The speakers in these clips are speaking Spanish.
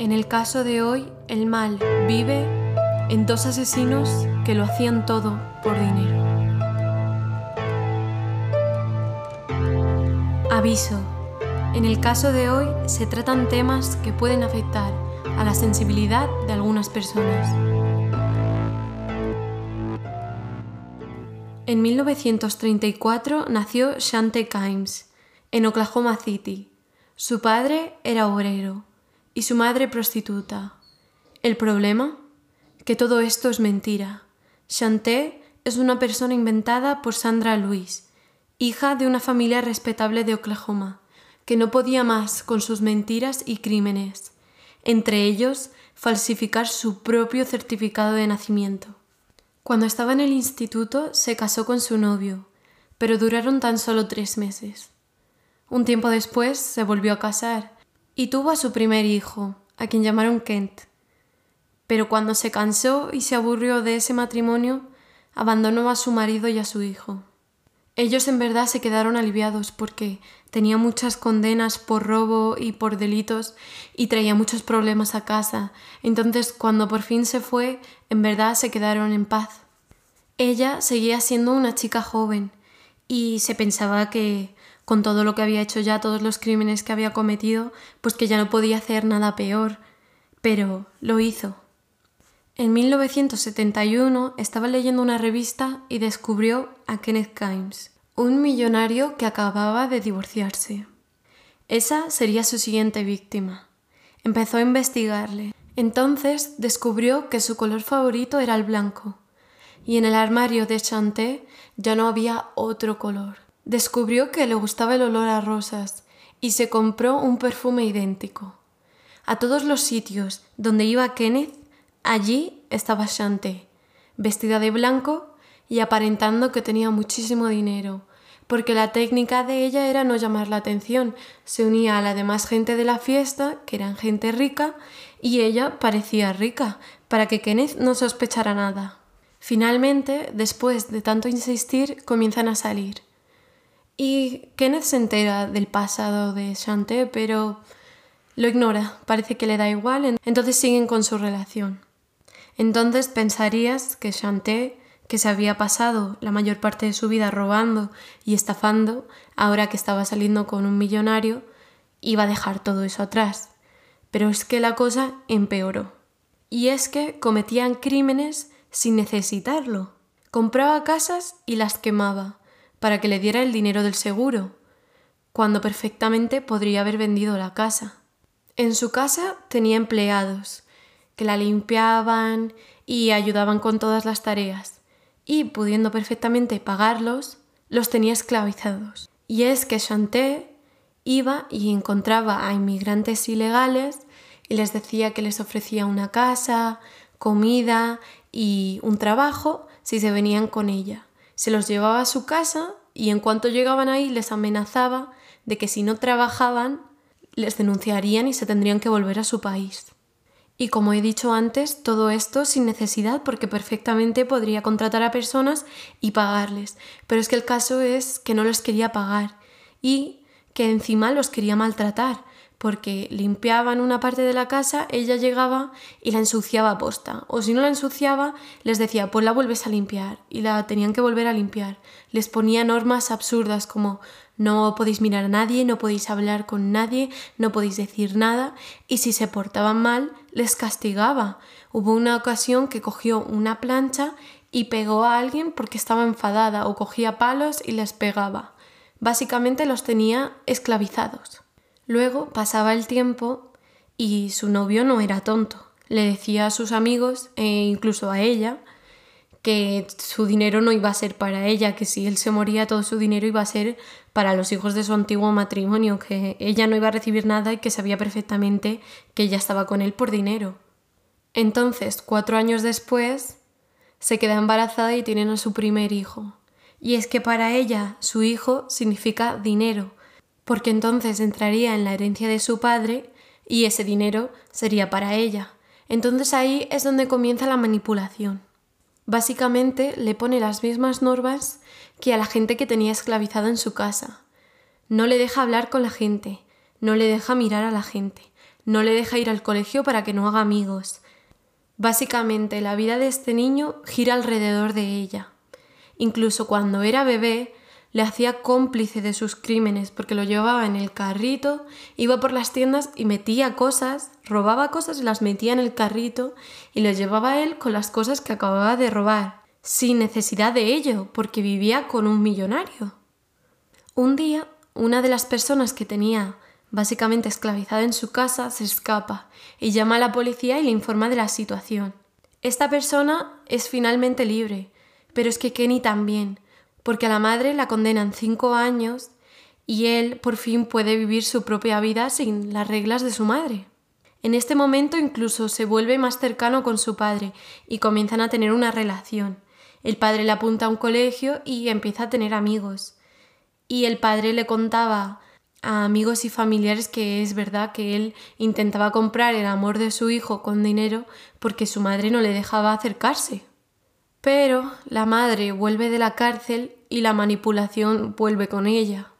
En el caso de hoy, el mal vive en dos asesinos que lo hacían todo por dinero. Aviso. En el caso de hoy se tratan temas que pueden afectar a la sensibilidad de algunas personas. En 1934 nació Shante Kimes, en Oklahoma City. Su padre era obrero y su madre prostituta. ¿El problema? Que todo esto es mentira. Chanté es una persona inventada por Sandra Louise, hija de una familia respetable de Oklahoma, que no podía más con sus mentiras y crímenes, entre ellos falsificar su propio certificado de nacimiento. Cuando estaba en el instituto se casó con su novio, pero duraron tan solo tres meses. Un tiempo después se volvió a casar y tuvo a su primer hijo, a quien llamaron Kent. Pero cuando se cansó y se aburrió de ese matrimonio, abandonó a su marido y a su hijo. Ellos en verdad se quedaron aliviados porque tenía muchas condenas por robo y por delitos y traía muchos problemas a casa. Entonces cuando por fin se fue, en verdad se quedaron en paz. Ella seguía siendo una chica joven y se pensaba que con todo lo que había hecho ya, todos los crímenes que había cometido, pues que ya no podía hacer nada peor. Pero lo hizo. En 1971 estaba leyendo una revista y descubrió a Kenneth Kimes, un millonario que acababa de divorciarse. Esa sería su siguiente víctima. Empezó a investigarle. Entonces descubrió que su color favorito era el blanco, y en el armario de Chanté ya no había otro color. Descubrió que le gustaba el olor a rosas y se compró un perfume idéntico. A todos los sitios donde iba Kenneth, allí estaba Shanté, vestida de blanco y aparentando que tenía muchísimo dinero, porque la técnica de ella era no llamar la atención, se unía a la demás gente de la fiesta, que eran gente rica, y ella parecía rica, para que Kenneth no sospechara nada. Finalmente, después de tanto insistir, comienzan a salir. Y Kenneth se entera del pasado de Shanté, pero lo ignora, parece que le da igual, entonces siguen con su relación. Entonces pensarías que Shanté, que se había pasado la mayor parte de su vida robando y estafando, ahora que estaba saliendo con un millonario, iba a dejar todo eso atrás. Pero es que la cosa empeoró. Y es que cometían crímenes sin necesitarlo. Compraba casas y las quemaba para que le diera el dinero del seguro, cuando perfectamente podría haber vendido la casa. En su casa tenía empleados, que la limpiaban y ayudaban con todas las tareas, y pudiendo perfectamente pagarlos, los tenía esclavizados. Y es que Chanté iba y encontraba a inmigrantes ilegales y les decía que les ofrecía una casa, comida y un trabajo si se venían con ella se los llevaba a su casa y en cuanto llegaban ahí les amenazaba de que si no trabajaban les denunciarían y se tendrían que volver a su país. Y como he dicho antes, todo esto sin necesidad porque perfectamente podría contratar a personas y pagarles. Pero es que el caso es que no los quería pagar y que encima los quería maltratar porque limpiaban una parte de la casa, ella llegaba y la ensuciaba a posta. O si no la ensuciaba, les decía, pues la vuelves a limpiar. Y la tenían que volver a limpiar. Les ponía normas absurdas como no podéis mirar a nadie, no podéis hablar con nadie, no podéis decir nada. Y si se portaban mal, les castigaba. Hubo una ocasión que cogió una plancha y pegó a alguien porque estaba enfadada o cogía palos y les pegaba. Básicamente los tenía esclavizados. Luego pasaba el tiempo y su novio no era tonto. Le decía a sus amigos e incluso a ella que su dinero no iba a ser para ella, que si él se moría todo su dinero iba a ser para los hijos de su antiguo matrimonio, que ella no iba a recibir nada y que sabía perfectamente que ella estaba con él por dinero. Entonces, cuatro años después, se queda embarazada y tienen a su primer hijo. Y es que para ella su hijo significa dinero, porque entonces entraría en la herencia de su padre y ese dinero sería para ella. Entonces ahí es donde comienza la manipulación. Básicamente le pone las mismas normas que a la gente que tenía esclavizada en su casa. No le deja hablar con la gente, no le deja mirar a la gente, no le deja ir al colegio para que no haga amigos. Básicamente la vida de este niño gira alrededor de ella. Incluso cuando era bebé, le hacía cómplice de sus crímenes porque lo llevaba en el carrito, iba por las tiendas y metía cosas, robaba cosas y las metía en el carrito y lo llevaba él con las cosas que acababa de robar, sin necesidad de ello, porque vivía con un millonario. Un día, una de las personas que tenía básicamente esclavizada en su casa se escapa y llama a la policía y le informa de la situación. Esta persona es finalmente libre, pero es que Kenny también, porque a la madre la condenan cinco años y él por fin puede vivir su propia vida sin las reglas de su madre. En este momento incluso se vuelve más cercano con su padre y comienzan a tener una relación. El padre le apunta a un colegio y empieza a tener amigos. Y el padre le contaba a amigos y familiares que es verdad que él intentaba comprar el amor de su hijo con dinero porque su madre no le dejaba acercarse. Pero la madre vuelve de la cárcel y la manipulación vuelve con ella.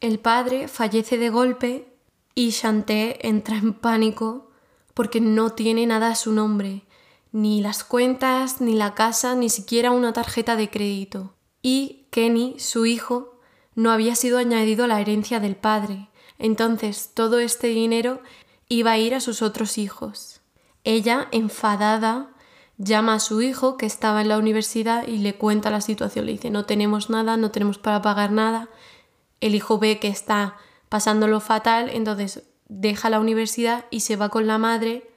El padre fallece de golpe y Chanté entra en pánico porque no tiene nada a su nombre, ni las cuentas, ni la casa, ni siquiera una tarjeta de crédito. Y Kenny, su hijo, no había sido añadido a la herencia del padre, entonces todo este dinero iba a ir a sus otros hijos. Ella, enfadada, llama a su hijo que estaba en la universidad y le cuenta la situación. Le dice, no tenemos nada, no tenemos para pagar nada. El hijo ve que está pasándolo fatal, entonces deja la universidad y se va con la madre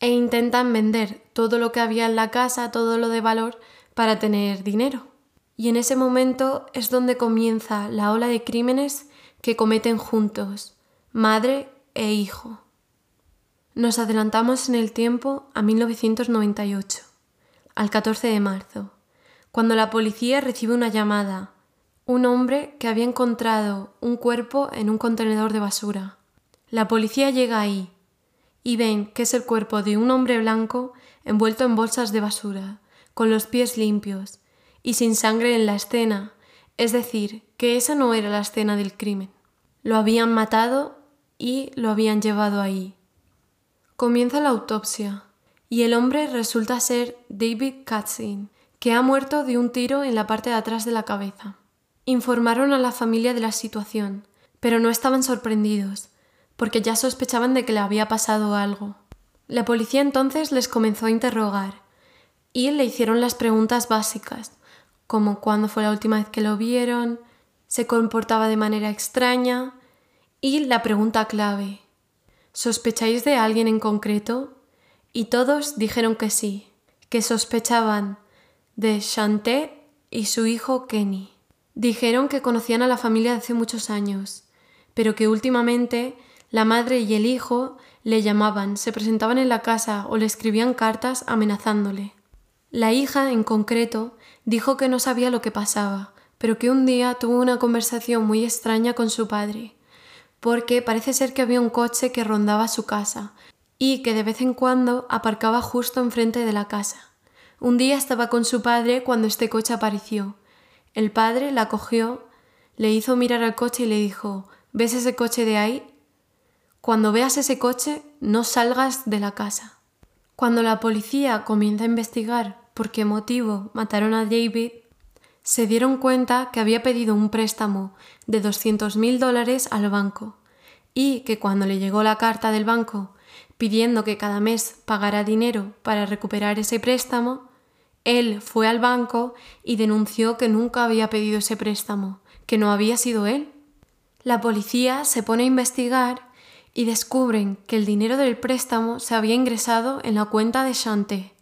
e intentan vender todo lo que había en la casa, todo lo de valor, para tener dinero. Y en ese momento es donde comienza la ola de crímenes que cometen juntos, madre e hijo. Nos adelantamos en el tiempo a 1998, al 14 de marzo, cuando la policía recibe una llamada. Un hombre que había encontrado un cuerpo en un contenedor de basura. La policía llega ahí y ven que es el cuerpo de un hombre blanco envuelto en bolsas de basura, con los pies limpios y sin sangre en la escena, es decir, que esa no era la escena del crimen. Lo habían matado y lo habían llevado ahí. Comienza la autopsia y el hombre resulta ser David Katzin, que ha muerto de un tiro en la parte de atrás de la cabeza. Informaron a la familia de la situación, pero no estaban sorprendidos, porque ya sospechaban de que le había pasado algo. La policía entonces les comenzó a interrogar y le hicieron las preguntas básicas, como cuándo fue la última vez que lo vieron, se comportaba de manera extraña y la pregunta clave, ¿Sospecháis de alguien en concreto? Y todos dijeron que sí, que sospechaban de Chanté y su hijo Kenny. Dijeron que conocían a la familia hace muchos años, pero que últimamente la madre y el hijo le llamaban, se presentaban en la casa o le escribían cartas amenazándole. La hija, en concreto, dijo que no sabía lo que pasaba, pero que un día tuvo una conversación muy extraña con su padre, porque parece ser que había un coche que rondaba su casa y que de vez en cuando aparcaba justo enfrente de la casa. Un día estaba con su padre cuando este coche apareció. El padre la cogió, le hizo mirar al coche y le dijo ¿Ves ese coche de ahí? Cuando veas ese coche, no salgas de la casa. Cuando la policía comienza a investigar por qué motivo mataron a David, se dieron cuenta que había pedido un préstamo de 200.000 dólares al banco y que cuando le llegó la carta del banco pidiendo que cada mes pagara dinero para recuperar ese préstamo, él fue al banco y denunció que nunca había pedido ese préstamo, que no había sido él. La policía se pone a investigar y descubren que el dinero del préstamo se había ingresado en la cuenta de Chanté.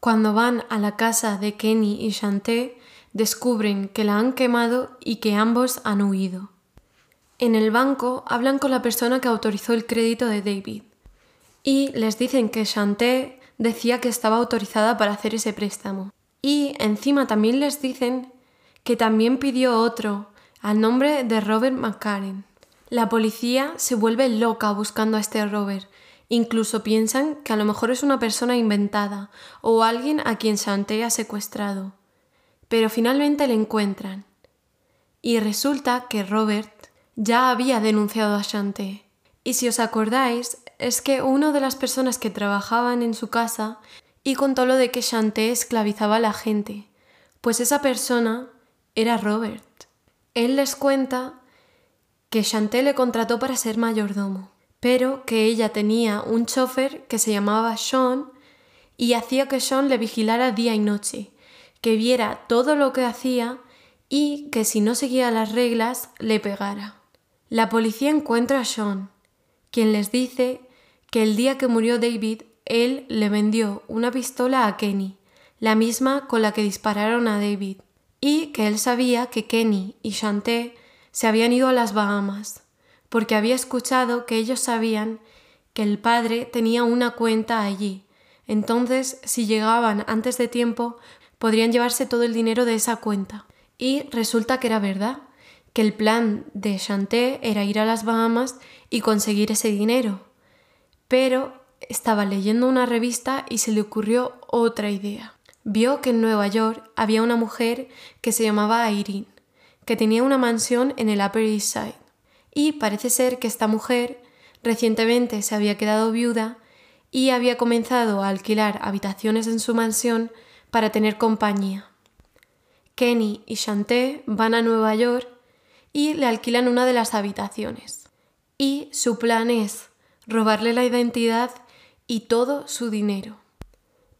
Cuando van a la casa de Kenny y Chanté, descubren que la han quemado y que ambos han huido. En el banco hablan con la persona que autorizó el crédito de David y les dicen que Chanté decía que estaba autorizada para hacer ese préstamo. Y encima también les dicen que también pidió otro al nombre de Robert McCarran. La policía se vuelve loca buscando a este Robert. Incluso piensan que a lo mejor es una persona inventada o alguien a quien Chanté ha secuestrado pero finalmente le encuentran. Y resulta que Robert ya había denunciado a Chanté. Y si os acordáis, es que uno de las personas que trabajaban en su casa y contó lo de que Chanté esclavizaba a la gente, pues esa persona era Robert. Él les cuenta que Chanté le contrató para ser mayordomo, pero que ella tenía un chofer que se llamaba Sean y hacía que Sean le vigilara día y noche, que viera todo lo que hacía y que si no seguía las reglas le pegara. La policía encuentra a Sean, quien les dice que el día que murió David él le vendió una pistola a Kenny, la misma con la que dispararon a David, y que él sabía que Kenny y Chanté se habían ido a las Bahamas, porque había escuchado que ellos sabían que el padre tenía una cuenta allí. Entonces, si llegaban antes de tiempo, podrían llevarse todo el dinero de esa cuenta. Y resulta que era verdad, que el plan de Chanté era ir a las Bahamas y conseguir ese dinero. Pero estaba leyendo una revista y se le ocurrió otra idea. Vio que en Nueva York había una mujer que se llamaba Irene, que tenía una mansión en el Upper East Side. Y parece ser que esta mujer recientemente se había quedado viuda y había comenzado a alquilar habitaciones en su mansión para tener compañía. Kenny y Chanté van a Nueva York y le alquilan una de las habitaciones. Y su plan es robarle la identidad y todo su dinero.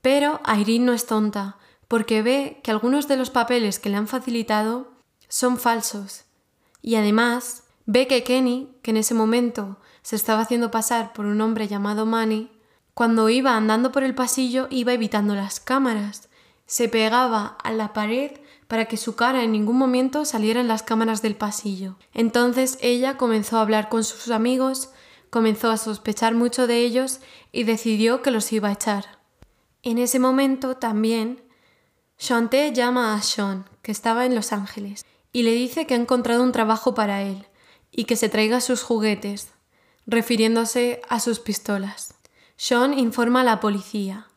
Pero Irene no es tonta, porque ve que algunos de los papeles que le han facilitado son falsos. Y además ve que Kenny, que en ese momento se estaba haciendo pasar por un hombre llamado Manny, cuando iba andando por el pasillo iba evitando las cámaras. Se pegaba a la pared para que su cara en ningún momento saliera en las cámaras del pasillo. Entonces ella comenzó a hablar con sus amigos comenzó a sospechar mucho de ellos y decidió que los iba a echar. En ese momento también, Chanté llama a Sean, que estaba en Los Ángeles, y le dice que ha encontrado un trabajo para él y que se traiga sus juguetes, refiriéndose a sus pistolas. Sean informa a la policía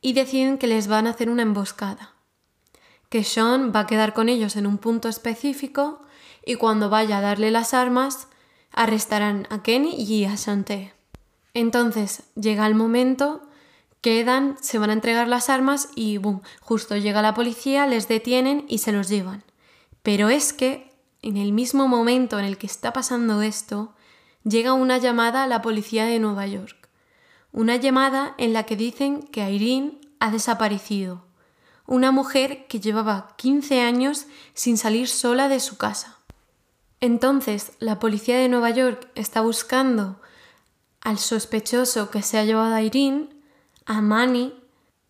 y deciden que les van a hacer una emboscada, que Sean va a quedar con ellos en un punto específico y cuando vaya a darle las armas arrestarán a Kenny y a Shanté. Entonces llega el momento, quedan, se van a entregar las armas y boom, justo llega la policía, les detienen y se los llevan. Pero es que en el mismo momento en el que está pasando esto, llega una llamada a la policía de Nueva York. Una llamada en la que dicen que Irene ha desaparecido. Una mujer que llevaba 15 años sin salir sola de su casa. Entonces, la policía de Nueva York está buscando al sospechoso que se ha llevado a Irene, a Manny,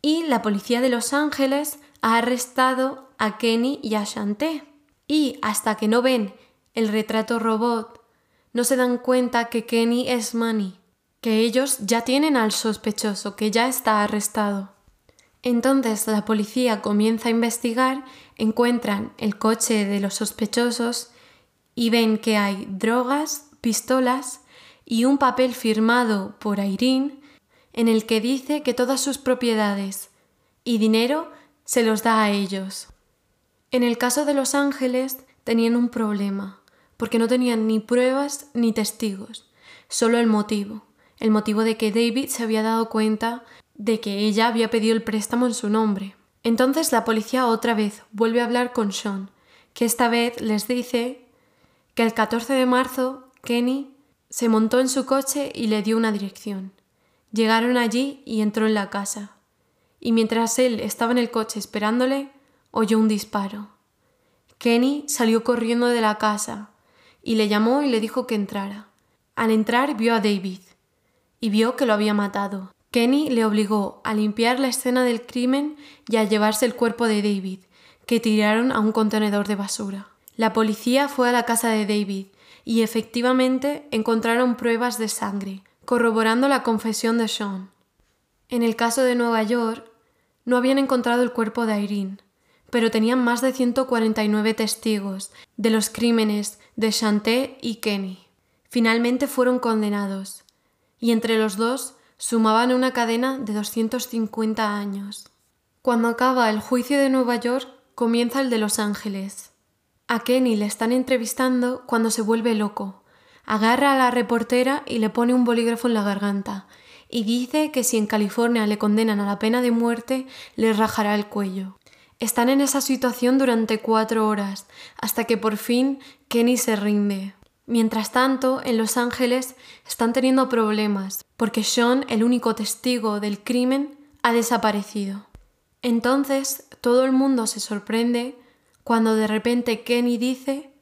y la policía de Los Ángeles ha arrestado a Kenny y a Shanté. Y hasta que no ven el retrato robot, no se dan cuenta que Kenny es Manny, que ellos ya tienen al sospechoso, que ya está arrestado. Entonces la policía comienza a investigar, encuentran el coche de los sospechosos y ven que hay drogas, pistolas y un papel firmado por Irene en el que dice que todas sus propiedades y dinero se los da a ellos. En el caso de Los Ángeles tenían un problema, porque no tenían ni pruebas ni testigos, solo el motivo, el motivo de que David se había dado cuenta de que ella había pedido el préstamo en su nombre. Entonces la policía otra vez vuelve a hablar con Sean, que esta vez les dice que el 14 de marzo Kenny se montó en su coche y le dio una dirección. Llegaron allí y entró en la casa. Y mientras él estaba en el coche esperándole, oyó un disparo. Kenny salió corriendo de la casa y le llamó y le dijo que entrara. Al entrar vio a David y vio que lo había matado. Kenny le obligó a limpiar la escena del crimen y a llevarse el cuerpo de David, que tiraron a un contenedor de basura. La policía fue a la casa de David y efectivamente encontraron pruebas de sangre, corroborando la confesión de Sean. En el caso de Nueva York, no habían encontrado el cuerpo de Irene, pero tenían más de 149 testigos de los crímenes de Chanté y Kenny. Finalmente fueron condenados, y entre los dos sumaban una cadena de 250 años. Cuando acaba el juicio de Nueva York, comienza el de Los Ángeles. A Kenny le están entrevistando cuando se vuelve loco. agarra a la reportera y le pone un bolígrafo en la garganta, y dice que si en California le condenan a la pena de muerte, le rajará el cuello. Están en esa situación durante cuatro horas, hasta que por fin Kenny se rinde. Mientras tanto, en Los Ángeles están teniendo problemas, porque Sean, el único testigo del crimen, ha desaparecido. Entonces, todo el mundo se sorprende cuando de repente Kenny dice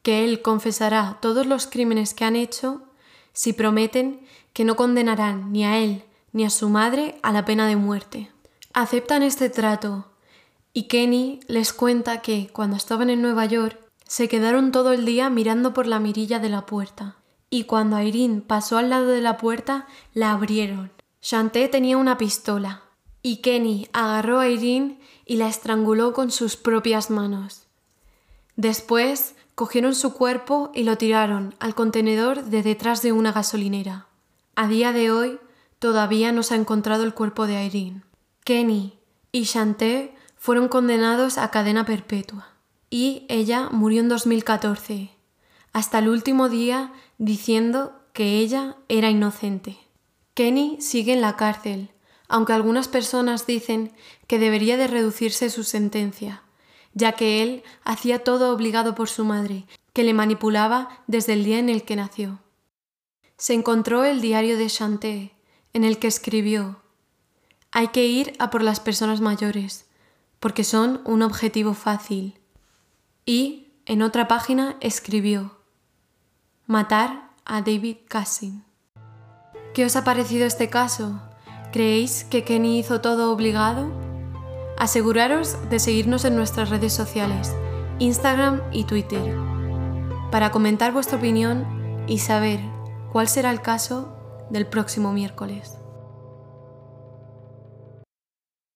que él confesará todos los crímenes que han hecho si prometen que no condenarán ni a él ni a su madre a la pena de muerte. Aceptan este trato y Kenny les cuenta que cuando estaban en Nueva York se quedaron todo el día mirando por la mirilla de la puerta. Y cuando Irene pasó al lado de la puerta, la abrieron. Chanté tenía una pistola. Y Kenny agarró a Irene y la estranguló con sus propias manos. Después cogieron su cuerpo y lo tiraron al contenedor de detrás de una gasolinera. A día de hoy todavía no se ha encontrado el cuerpo de Irene. Kenny y Chanté fueron condenados a cadena perpetua y ella murió en 2014, hasta el último día diciendo que ella era inocente. Kenny sigue en la cárcel, aunque algunas personas dicen que debería de reducirse su sentencia, ya que él hacía todo obligado por su madre, que le manipulaba desde el día en el que nació. Se encontró el diario de Chanté, en el que escribió Hay que ir a por las personas mayores, porque son un objetivo fácil y en otra página escribió Matar a David Cassin. ¿Qué os ha parecido este caso? ¿Creéis que Kenny hizo todo obligado? Aseguraros de seguirnos en nuestras redes sociales, Instagram y Twitter, para comentar vuestra opinión y saber cuál será el caso del próximo miércoles.